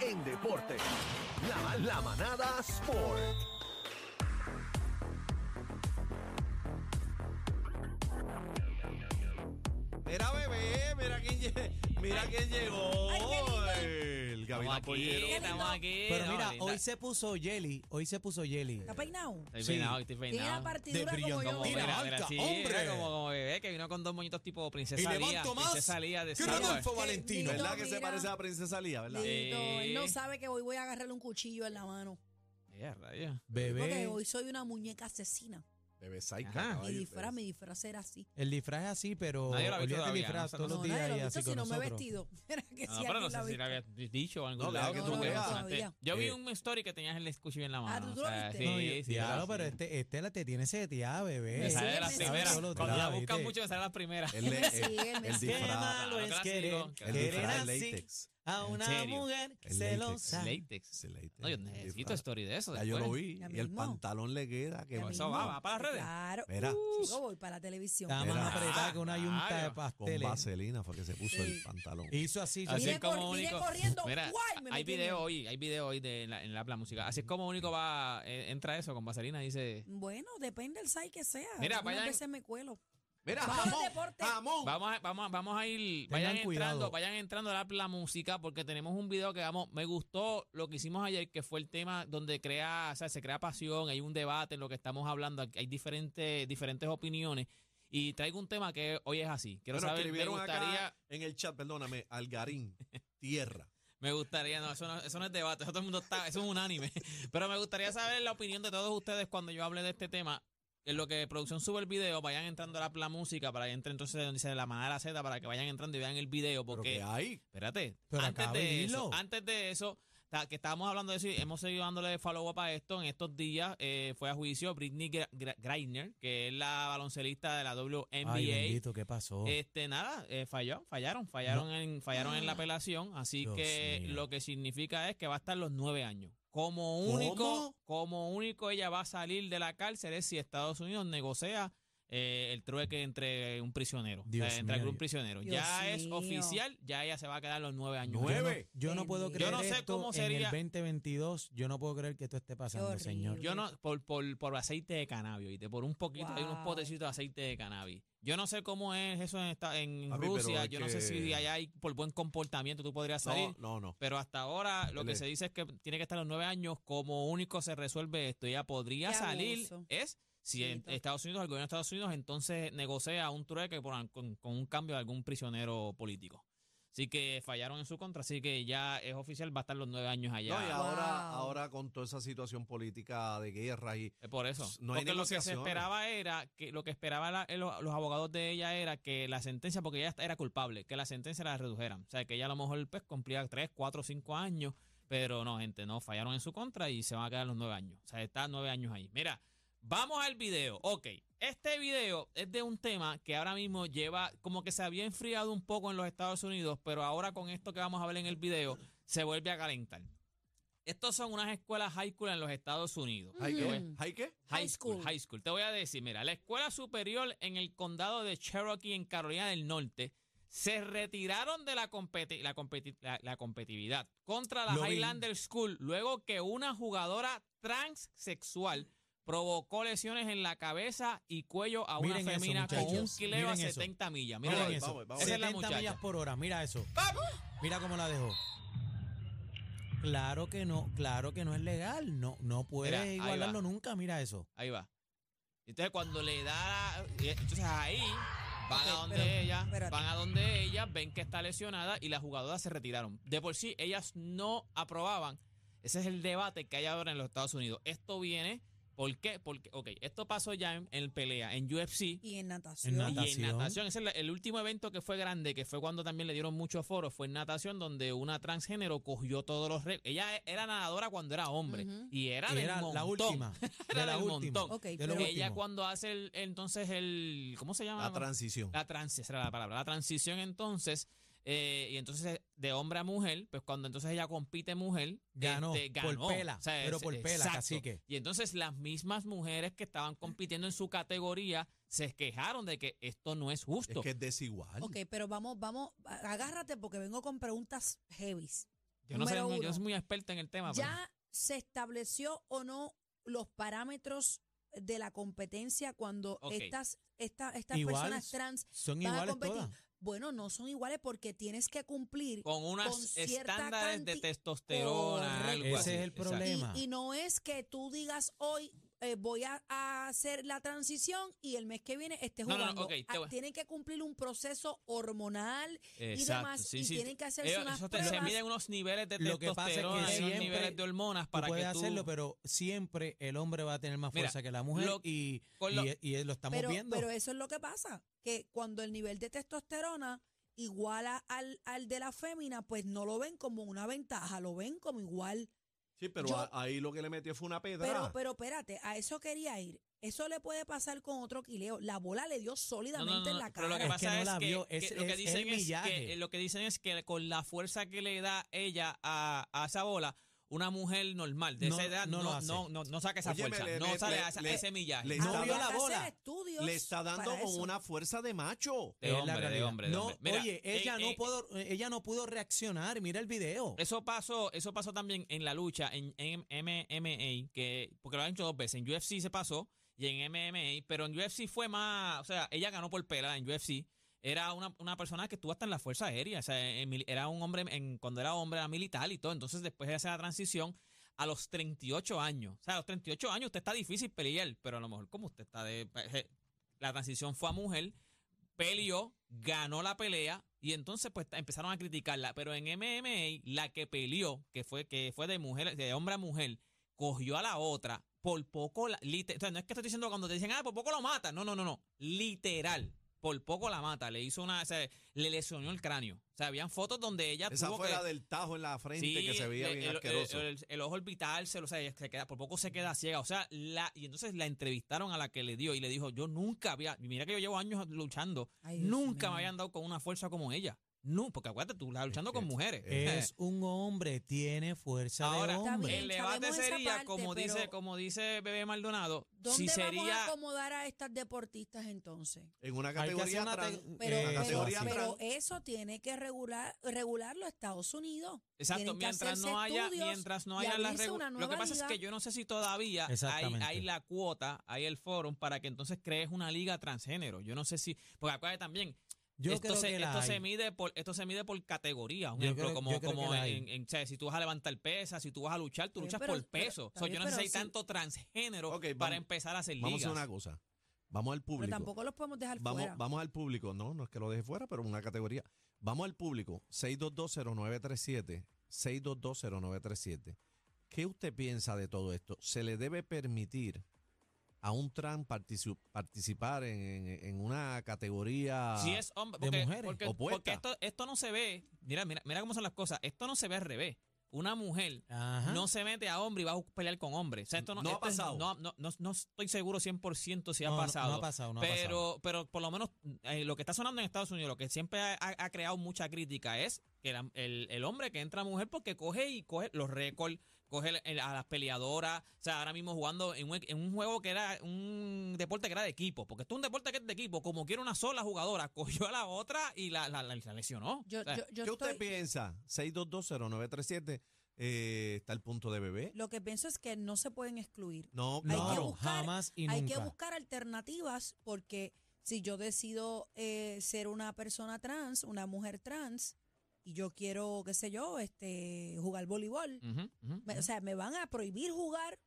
en deporte. La, la manada Sport. Mira, bebé, mira quién, mira quién llegó. Ay, qué lindo. El Gavilán Estamos aquí, Pollero. estamos aquí. Pero mira, hoy se puso Jelly, hoy se puso Jelly. ¿Está peinado? Estoy Sí. peinado, estoy Tiene la peinado. partidura De como yo. Como, Mira, mira, mira, Alca, sí, hombre. como, como bebé que vino con dos moñitos tipo Y princesa Lía. levanto más Princesa Lía de que Star Wars. Rodolfo Valentino. ¿Verdad que se parece a Princesa Lía, verdad? Lindo, Él no sabe que hoy voy a agarrarle un cuchillo en la mano. Ya, rayos. Porque Bebé, hoy soy una muñeca asesina. Bebé Saika. Ajá. Mi disfraz, mi disfraz era así. el disfraz es así, pero Nadie lo ha visto olvídate el todavía, disfraz no todos los días nadie lo y así con no me he nosotros. vestido. Era que No, si pero no alguien sé la si lo habías dicho o No, claro que tú veas. Todavía. Yo vi Eh. un story que tenías el cuchillo en la mano. ¿tú o lo viste? Sí, No, yo- sí. diablo, sí. pero este, este la te tiene seteada, bebé. Me sale de las primeras. Cuando la buscan ¿viste? mucho, me sale las primeras. El, el, Me sigue, me el sigue. Qué disfraz. malo Claro, es clásico, querer, clásico. El querer disfraz de así látex. A ¿En una serio? mujer El celosa. Látex. El látex. No, yo necesito story de eso. Ya yo lo vi. Ya Y el pantalón le queda. Que Ya Eso mismo. va, va para las redes. Claro. Mira. Uh, Chico, voy para la televisión. Está más apretada que una yunta de Claro. Con pasteles. vaselina fue que se puso Sí. el pantalón. Hizo así. Así es como único. corriendo, Mira, ¡guay! me hay metí video hoy, hay video hoy de en la, en la, la música. Así es como único va, eh, entra eso con vaselina, dice. Bueno, depende del site que sea. Mira, vayan- veces me cuelo. Mira, Vamos jamón. deporte. Jamón. Vamos a, vamos, a- vamos a ir, Tengan vayan entrando, vayan entrando a la, la música porque tenemos un video que vamos, me gustó lo que hicimos ayer, que fue el tema donde crea, o sea, se crea pasión, hay un debate en lo que estamos hablando, hay diferentes, diferentes opiniones. Y traigo un tema que hoy es así. Quiero Bueno, saber, me escribieron gustaría, acá en el chat, perdóname, Algarín, tierra. Me gustaría, no eso, no, eso no es debate, eso todo el mundo está, eso es unánime. Pero me gustaría saber la opinión de todos ustedes cuando yo hable de este tema. En lo que producción sube el video, vayan entrando a la, la música para que entre entonces donde dice la manera Z para que vayan entrando y vean el video. Pero Porque, que hay. espérate, Pero antes de eso, antes de eso, que estábamos hablando de eso y hemos seguido dándole follow up a esto. En estos días eh, fue a juicio Britney Griner, que es la baloncelista de la WNBA. Ay, bendito, ¿qué pasó? Este, nada, eh, falló, fallaron, fallaron en, fallaron en la apelación, así Dios que mío. lo que significa es que va a estar los nueve años. Como único, ¿Cómo? como único ella va a salir de la cárcel es si Estados Unidos negocia eh, el trueque entre un prisionero, o sea, Dios entre mío, algún prisionero. Dios ya es mío. oficial, ya ella se va a quedar los nueve años. Nueve. Yo no puedo creer Yo no sé esto cómo en sería- el 2022. Yo no puedo creer que esto esté pasando, señor. Yo no, por, por, por aceite de cannabis, ¿viste? Por un poquito, hay unos Wow. potecitos de aceite de cannabis. Yo no sé cómo es eso en, esta, en Rusia. Yo no sé si allá hay, por buen comportamiento tú podrías salir. No, no, no. Pero hasta ahora lo que se dice es que tiene que estar a los nueve años. Como único se resuelve esto. Ella podría Qué salir. abuso. Es si en. Estados Unidos, el gobierno de Estados Unidos, entonces negocia un trueque por- con, con un cambio de algún prisionero político. Así que fallaron en su contra. Así que ya es oficial, va a estar los nueve años allá. No, y ahora, Wow. ahora con toda esa situación política de guerra y Es por eso. No hay porque lo que se esperaba era, que lo que esperaban los, los abogados de ella era que la sentencia, porque ella era culpable, que la sentencia la redujeran. O sea, que ella a lo mejor pues, cumplía 3, 4, 5 años, pero no, gente, no, fallaron en su contra y se van a quedar los 9 años. O sea, está 9 años ahí. Mira, vamos al video. Ok, este video es de un tema que ahora mismo lleva, como que se había enfriado un poco en los Estados Unidos, pero ahora con esto que vamos a ver en el video, se vuelve a calentar. Estos son unas escuelas high school en los Estados Unidos. ¿Hay Te qué? High High school, high school. Te voy a decir, mira, la escuela superior en el condado de Cherokee, en Carolina del Norte, se retiraron de la, competi- la, competi- la- la competitividad contra la Lo vi. Highlander School luego que una jugadora transsexual provocó lesiones en la cabeza y cuello a una Miren eso, femina con un kileo a Miren eso. 70 millas. Mira, Miren Vamos, eso. vamos, vamos. Esa es la 70 millas muchacha. por hora. Mira eso. Mira cómo la dejó. Claro que no, claro que no es legal. No, no puedes Mira, igualarlo nunca. Mira eso. Ahí va. Entonces cuando le da, la- entonces ahí van a donde pero, ella, espérate. van a donde ella, ven que está lesionada y las jugadoras se retiraron. De por sí ellas no aprobaban. Ese es el debate que hay ahora en los Estados Unidos. Esto viene, ¿por qué? Porque, ok, esto pasó ya en, en pelea, en UFC. Y en natación. En Y en Natación. natación, es el último evento que fue grande, que fue cuando también le dieron mucho foro, fue en natación, donde una transgénero cogió todos los récords. Ella era nadadora cuando era hombre y era, Y del era la montón. última. Era De la del última. montón. Ok, de lo pero- Ella cuando hace el, entonces el, ¿cómo se llama? La transición. La transición, esa era la palabra. La transición entonces, eh, y entonces de hombre a mujer, pues cuando entonces ella compite mujer, Ganó, este, por ganó. pela, pero por pela, exacto. cacique. Y entonces las mismas mujeres que estaban compitiendo en su categoría se quejaron de que esto no es justo. Es que es desigual. Ok, pero vamos, vamos, a- agárrate porque vengo con preguntas heavies. Yo no, sé, Número yo no uno. soy muy experta en el tema. pero- ¿Ya se estableció o no los parámetros de la competencia cuando Ok. estas, esta- estas Igual, personas trans Son van a iguales competir? todas. Bueno, no son iguales porque tienes que cumplir con cierta estándares de testosterona, Correcto. algo Ese así. es el problema. Y, y no es que tú digas hoy eh, voy a, a hacer la transición y el mes que viene esté No, no, no, jugando. Ah, tienen que cumplir un proceso hormonal y demás sí, y sí. tienen que hacerse Ellos- unas te- pruebas. se miden unos niveles de Lo que pasa es que siempre niveles de hormonas Tú para puedes que tú... hacerlo, pero siempre el hombre va a tener más Mira, fuerza que la mujer lo- y, lo- y, y lo estamos pero, viendo. pero eso es lo que pasa, que cuando el nivel de testosterona iguala al, al de la fémina, pues no lo ven como una ventaja, lo ven como igual. Sí, pero Yo- a- ahí lo que le metió fue una pedra. Pero, pero espérate, a eso quería ir. Eso le puede pasar con otro quileo. La bola le dio sólidamente no, no, en la pero lo cara. que Es que pasa no es la que, vio, que es- lo que dicen el es, millaje. que lo que dicen es que con la fuerza que le da ella a, a esa bola, una mujer normal de No, esa edad no no, no, no, no, saca esa fuerza, le- no le- sale le- a, esa- a le- ese millaje. le No está, vio la bola. le está dando con una fuerza de macho. De Es la hombre, de hombre, de no, hombre. Mira, oye, ella eh, no eh, pudo, ella no pudo reaccionar. Mira el video. Eso pasó, eso pasó también en la lucha en, en MMA, que porque lo han hecho dos veces. En UFC se pasó y en MMA, pero en UFC fue más, o sea, ella ganó por pela en UFC. Era una, una persona que estuvo hasta en la Fuerza Aérea, o sea, era un hombre, en, cuando era hombre era militar y todo. Entonces después de hacer la transición a los 38 años. O sea, a los 38 años usted está difícil pelear, pero a lo mejor como usted está de... eh, La transición fue a mujer, peleó, ganó la pelea y entonces pues empezaron a criticarla. Pero en MMA, la que peleó, que fue, que fue de mujer, de hombre a mujer, cogió a la otra, por poco la, lite- o sea, no es que estoy diciendo cuando te dicen, ah, por poco lo mata. No, no, no, no. Literal. Por poco la mata. Le hizo una, o sea, le lesionó el cráneo. O sea, habían fotos donde ella Esa tuvo fue que, la del tajo en la frente Sí, que se veía el, bien el- asqueroso. el- el- el ojo orbital se, lo- o sea, se queda, por poco se queda ciega. O sea, la, y entonces la entrevistaron a la que le dio y le dijo, yo nunca había, mira que yo llevo años luchando, Ay, Dios nunca mío. me habían dado con una fuerza como ella. No, porque acuérdate, tú estás luchando con mujeres. Es un hombre, tiene fuerza Ahora, de hombre. el debate sería, parte, como dice, como dice Bebé Maldonado, ¿Dónde si vamos a sería acomodar a estas deportistas entonces? en una categoría una trans- Pero, pero, categoría sí. pero trans. eso tiene que regular regularlo Estados Unidos. Exacto, mientras no haya, mientras no haya la abrirse regu- una Lo que pasa es que yo no sé si todavía hay, hay la cuota, hay el foro para que entonces crees una liga transgénero. Yo no sé si, porque acuérdate también, Yo esto, creo se, que la esto se mide por, esto se mide por categoría. Un Yo ejemplo, creo- como, como en, en- o sea, si tú vas a levantar pesas, si tú vas a luchar, tú luchas pero- por pero- peso. yo no sé si pero hay tanto transgénero para vamos- empezar a hacer Vamos a ligas. hacer una cosa. Vamos al Pero público. tampoco los podemos dejar Vamos, fuera. vamos al público. No, no es que lo deje fuera, pero una categoría. Vamos al público. 6220937. 6220937. ¿Qué usted piensa de todo esto? ¿Se le debe permitir a un trans partici- participar en, en- una categoría? Si es hombre, de mujeres. porque, Opuesta. porque esto, esto no se ve, mira, mira, mira cómo son las cosas, esto no se ve al revés. Una mujer Ajá. no se mete a hombre y va a pelear con hombre. O sea, esto no, No ha es- pasado. no, no, no, no estoy seguro 100% si ha pasado. No, ha pasado, no ha pero, pasado. pero por lo menos eh, lo que está sonando en Estados Unidos, lo que siempre ha, ha- ha creado mucha crítica es que la- el, el hombre que entra a mujer porque coge y coge los récords, coge el- el- a las peleadoras. O sea, ahora mismo jugando en un, en un juego que era un deporte que era de equipo, porque esto es un deporte que es de equipo. Como quiere una sola jugadora, cogió a la otra y la, la, la- la lesionó. Yo, O sea, yo- yo ¿Qué usted piensa? 6220937. Eh, está el punto de bebé. lo que pienso es que no se pueden excluir. No, Hay que claro. buscar- jamás y Hay nunca. que buscar alternativas porque si yo decido eh, ser una persona trans, una mujer trans, y yo quiero, qué sé yo, este, jugar voleibol, me- o sea, me van a prohibir jugar.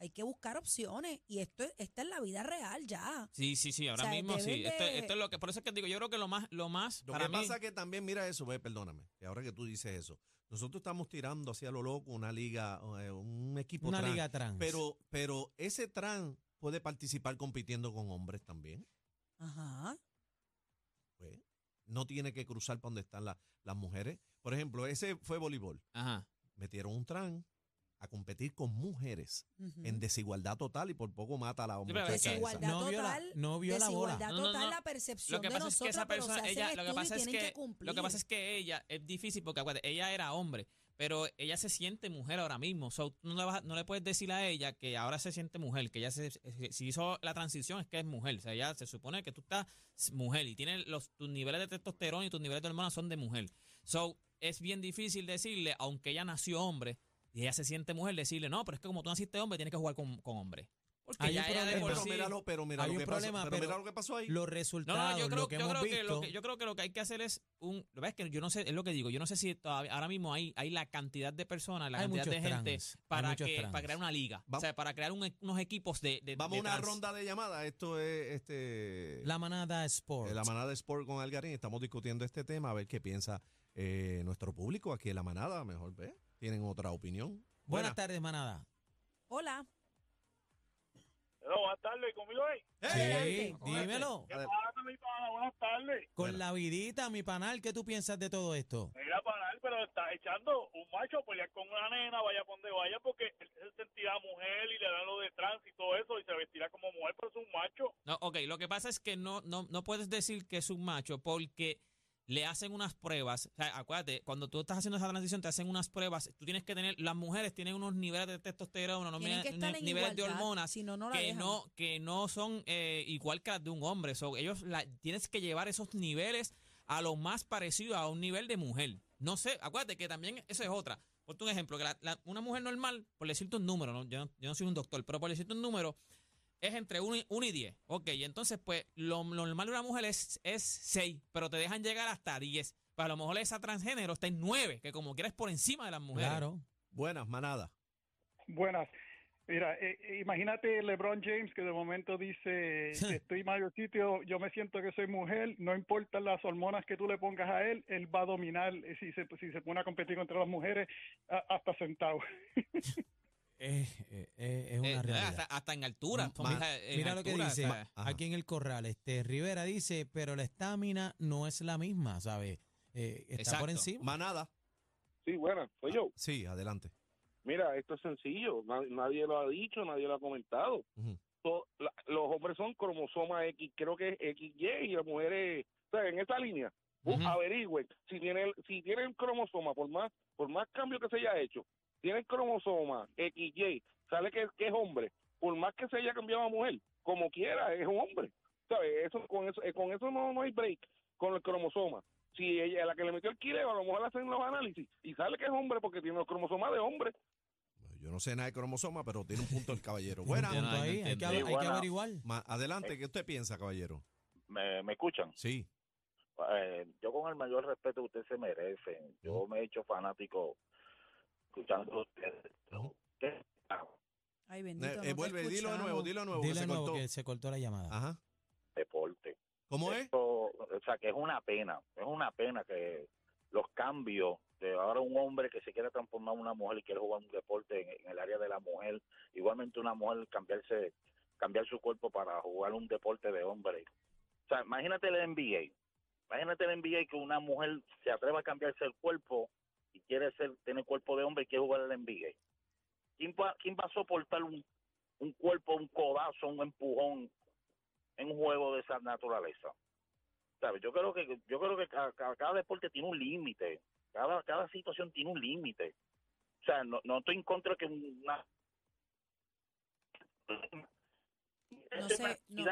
Hay que buscar opciones y esto, esta es la vida real ya. Sí, sí, sí, ahora O sea, mismo sí. Esto, esto es lo que, por eso es que digo, yo creo que lo más, lo más, Lo para que mí, pasa que también, mira eso, ve, perdóname, que ahora que tú dices eso, nosotros estamos tirando hacia lo loco una liga, eh, un equipo Una trans, liga trans. pero, pero ese trans puede participar compitiendo con hombres también. Ajá. Pues, no tiene que cruzar para donde están la- las mujeres. Por ejemplo, ese fue voleibol. ajá. Metieron un trans a competir con mujeres en desigualdad total y por poco mata a la esa. Desigualdad No vio la- total. no vio la bola. desigualdad No, no, total, no. la percepción Lo que de pasa es que nosotros, esa persona, ella, el lo que pasa es que, que cumplir. lo que pasa es que ella es difícil porque acuérdate, ella era hombre, pero ella se siente mujer ahora mismo. So, no, le vas no le puedes decir a ella que ahora se siente mujer, que ella se, si hizo la transición es que es mujer. O sea, ella se supone que tú estás mujer y tienes los tus niveles de testosterona y tus niveles de hormonas son de mujer. So, es bien difícil decirle, aunque ella nació hombre y ella se siente mujer, decirle, no, pero es que como tú naciste hombre, tienes que jugar con, con hombre. Porque Hay ya de pero, sí- míralo, pero mira Hay lo un que problema, pasó. Pero, pero mira lo que pasó ahí. Los resultados, no, yo creo, lo que yo, hemos creo que visto. lo que yo creo que lo que hay que hacer es un, lo ves que yo no sé, es lo que digo, yo no sé si todavía, ahora mismo hay, hay la cantidad de personas, la Hay cantidad de gente para que trans. para crear una liga, o sea, para crear un- unos equipos de, de Vamos a una trans. ronda de llamadas. Esto es este La manada Sport. eh, la manada Sport con Algarín. Estamos discutiendo este tema, a ver qué piensa eh, nuestro público aquí en la manada. Mejor ve. Tienen otra opinión. Buenas tardes, manada. Hola. Hello, buenas tardes, ¿conmigo ahí? Sí, Adelante. dímelo. ¿Qué pasa, mi pana? Buenas tardes. Con Bueno. la vidita, mi panal, ¿qué tú piensas de todo esto? Mira, panal, pero está echando un macho a pelear con una nena, vaya por donde vaya, porque él se sentirá mujer y le dan lo de trans y todo eso, y se vestirá como mujer, pero es un macho. No, ok, lo que pasa es que no, no, no puedes decir que es un macho porque le hacen unas pruebas. O sea, acuérdate, cuando tú estás haciendo esa transición, te hacen unas pruebas. Tú tienes que tener, las mujeres tienen unos niveles de testosterona, unos niveles, de hormonas si no, no la que dejan. no, que no son eh, igual que las de un hombre. So, ellos la, tienes que llevar esos niveles a lo más parecido a un nivel de mujer. No sé, acuérdate que también eso es otra. Por un ejemplo, que la- la- una mujer normal, por decirte un número, ¿no? Yo, no, yo no soy un doctor, pero por decirte un número, es entre 1 y, 1 y 10. Ok, y entonces, pues, lo, lo normal de una mujer es, es 6, pero te dejan llegar hasta 10. Pues a lo mejor esa transgénero está en 9, que como quieras por encima de las mujeres. Claro. Buenas, manada. Buenas. Mira, eh, eh, imagínate LeBron James que de momento dice, estoy mayorcito, yo me siento que soy mujer, no importan las hormonas que tú le pongas a él, él va a dominar eh, si se, si se pone a competir contra las mujeres a- hasta sentado. Eh, eh, eh, es una Eh, realidad. hasta, hasta en altura. Ma- en Mira lo que dice o sea, Ajá. aquí en el corral. Este Rivera dice, pero la estamina no es la misma, ¿sabes? Eh, está por encima. Manada. Sí, bueno, soy yo. Sí, adelante. Mira, esto es sencillo. Na- Nadie lo ha dicho, nadie lo ha comentado. La- los hombres son cromosoma X, creo que es XY, y las mujeres, o sea, en esa línea. Ujú. Averigüen si tiene, el- si tiene el cromosoma, por más, por más cambio que se haya hecho, tiene el cromosoma XY, sale que, que es hombre, por más que se haya cambiado a mujer, como quiera, es un hombre. ¿Sabes? Eso, con eso, eh, con eso no, no hay break con el cromosoma. Si ella, la que le metió el quileo, a lo mejor le hacen los análisis y sale que es hombre porque tiene los cromosomas de hombre. Yo no sé nada de cromosoma, pero tiene un punto el caballero. Punto no, ahí, hay que, entiendo. hay que buena. averiguar. Adelante, ¿qué usted piensa, caballero? ¿Me, me escuchan? Sí. Eh, yo con el mayor respeto que usted se merece, yo me he hecho fanático escuchando. Ay, bendito. Eh, no vuelve, dilo de nuevo, dilo de nuevo, que Dile se nuevo cortó. que se cortó la llamada. Ajá. deporte. ¿Cómo es? Esto, o sea, que es una pena, es una pena que los cambios de ahora un hombre que se quiere transformar en una mujer y quiere jugar un deporte en, en el área de la mujer, igualmente una mujer cambiarse, cambiar su cuerpo para jugar un deporte de hombre. O sea, imagínate el NBA, imagínate el NBA que una mujer se atreva a cambiarse el cuerpo y quiere ser, tener cuerpo de hombre y quiere jugar el NBA. ¿Quién va, quién va a soportar un, un cuerpo, un codazo, un empujón en un juego de esa naturaleza. ¿Sabes? Yo creo que yo creo que ca- ca- cada, deporte tiene un límite, cada cada situación tiene un límite. O sea, no, no estoy en contra de que una No sé, no,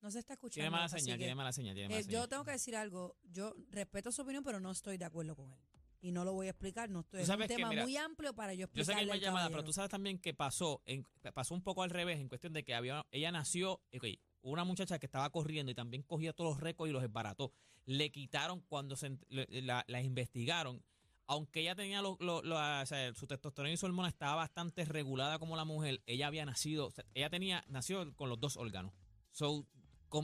no se está escuchando. Tiene mala señal, tiene mala señal, tiene eh, mala yo señal. tengo que decir algo. Yo respeto su opinión, pero no estoy de acuerdo con él. Y no lo voy a explicar. No estoy. Es un tema mira, muy amplio para yo Yo sé que hay llamada, pero tú sabes también que pasó, en, pasó un poco al revés en cuestión de que había, ella nació, ok, una muchacha que estaba corriendo y también cogía todos los récords y los desbarató. Le quitaron cuando se, la, la investigaron. Aunque ella tenía lo, lo- lo- o sea, su testosterona y su hormona estaba bastante regulada como la mujer, ella había nacido, o sea, ella tenía, nació con los dos órganos. So,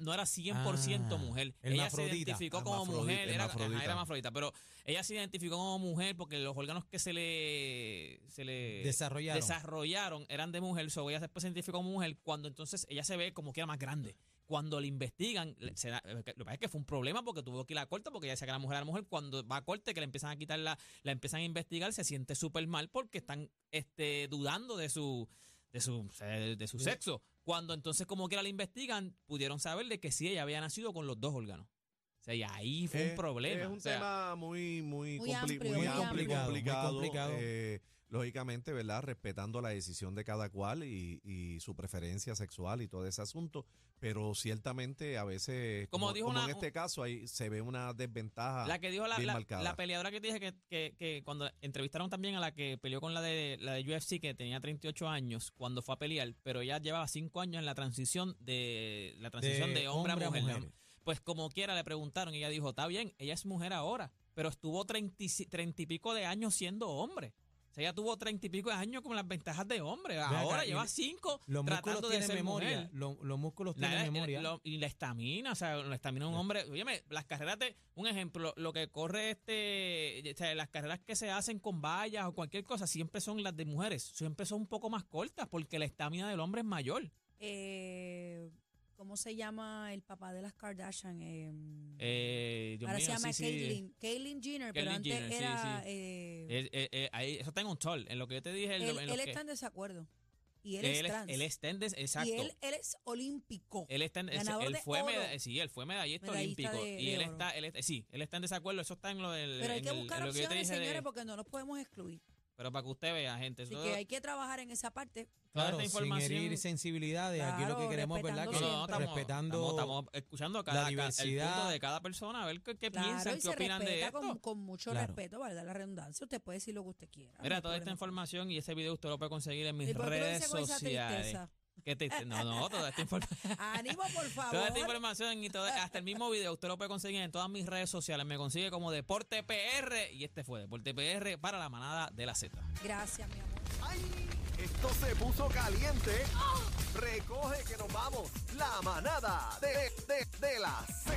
no era 100% Ah, mujer. Ella se identificó como mujer, era, ajá, era hermafrodita, pero ella se identificó como mujer porque los órganos que se le, se le Desarrollaron. desarrollaron eran de mujer, so ella después se identificó como mujer, cuando entonces ella se ve como que era más grande. Cuando le investigan, se da- lo que pasa es que fue un problema porque tuvo que ir a la corte porque ella decía que la mujer era mujer. Cuando va a corte, que le empiezan a quitar la, la empiezan a investigar, se siente súper mal porque están este, dudando de su, de su, de su sexo. Cuando entonces como quiera la investigan, pudieron saber de que sí, ella había nacido con los dos órganos. O sea, y ahí fue Eh, un problema. Es un o sea, tema muy, muy, Muy compli- amplio, muy muy amplio, amplio. complicado. Muy complicado. eh, lógicamente, ¿verdad? Respetando la decisión de cada cual y, y su preferencia sexual y todo ese asunto, pero ciertamente a veces, Como dijo una- en este caso, ahí se ve una desventaja La que dijo la, bien la, marcada. la peleadora que te dije que, que, que cuando entrevistaron también a la que peleó con la de la de UFC que tenía 38 años cuando fue a pelear, pero ella llevaba 5 años en la transición de la transición de, hombre, a mujer. ¿no? Pues como quiera le preguntaron y ella dijo, está bien, ella es mujer ahora, pero estuvo 30, y si- 30 y pico de años siendo hombre. O sea, ella tuvo 30 y pico de años con las ventajas de hombre. Ahora lleva le- 5 Los músculos tratando de tienen ser memoria. mujer. los músculos La- tienen la- memoria. lo- y la estamina, o sea, la estamina de un hombre. Óyeme, las carreras de. Un ejemplo, lo que corre este. O sea, las carreras que se hacen con vallas o cualquier cosa siempre son las de mujeres. Siempre son un poco más cortas porque la estamina del hombre es mayor. Eh, ¿Cómo se llama el papá de las Kardashian? Eh, Eh, Dios ahora mío, se llama sí, sí. Caitlyn, Caitlyn Jenner, pero Caitlyn antes Jenner, era... sí. eh, ahí- eso está en un sol. En lo que yo te dije. él que- está en desacuerdo. Y él, él es es- trans. él está en des- exacto. y él, él es olímpico. Él está en, él, fue sí, él fue medallista, Medallista olímpico de- y de él oro. está, él sí, él está en desacuerdo, eso está en lo del pero hay que buscar opciones, señores, porque no los podemos excluir. Pero para que usted vea, gente, Así que hay que trabajar en esa parte. toda Claro, esta sin herir sensibilidades. Aquí lo que Claro, queremos, ¿verdad? respetando Que No, no, no, estamos, respetando estamos, estamos escuchando a cada, la ca- el diversidad. punto de cada persona, a ver qué, qué Claro, piensan, y qué se opinan de esto. con, con mucho Claro. respeto, valga la redundancia. Usted puede decir lo que usted quiera. no Mira, hay toda esta información y ese video usted lo puede conseguir en mis ¿Y por qué redes dice. No, no, toda esta información. Ánimo, por favor. Toda esta información y toda- hasta el mismo video usted lo puede conseguir en todas mis redes sociales. Me consigue como Deporte PR y este fue Deporte PR para la manada de la Z. Gracias, mi amor. ¡Ay! Esto se puso caliente. Recoge que nos vamos. La manada de, de, de la Z.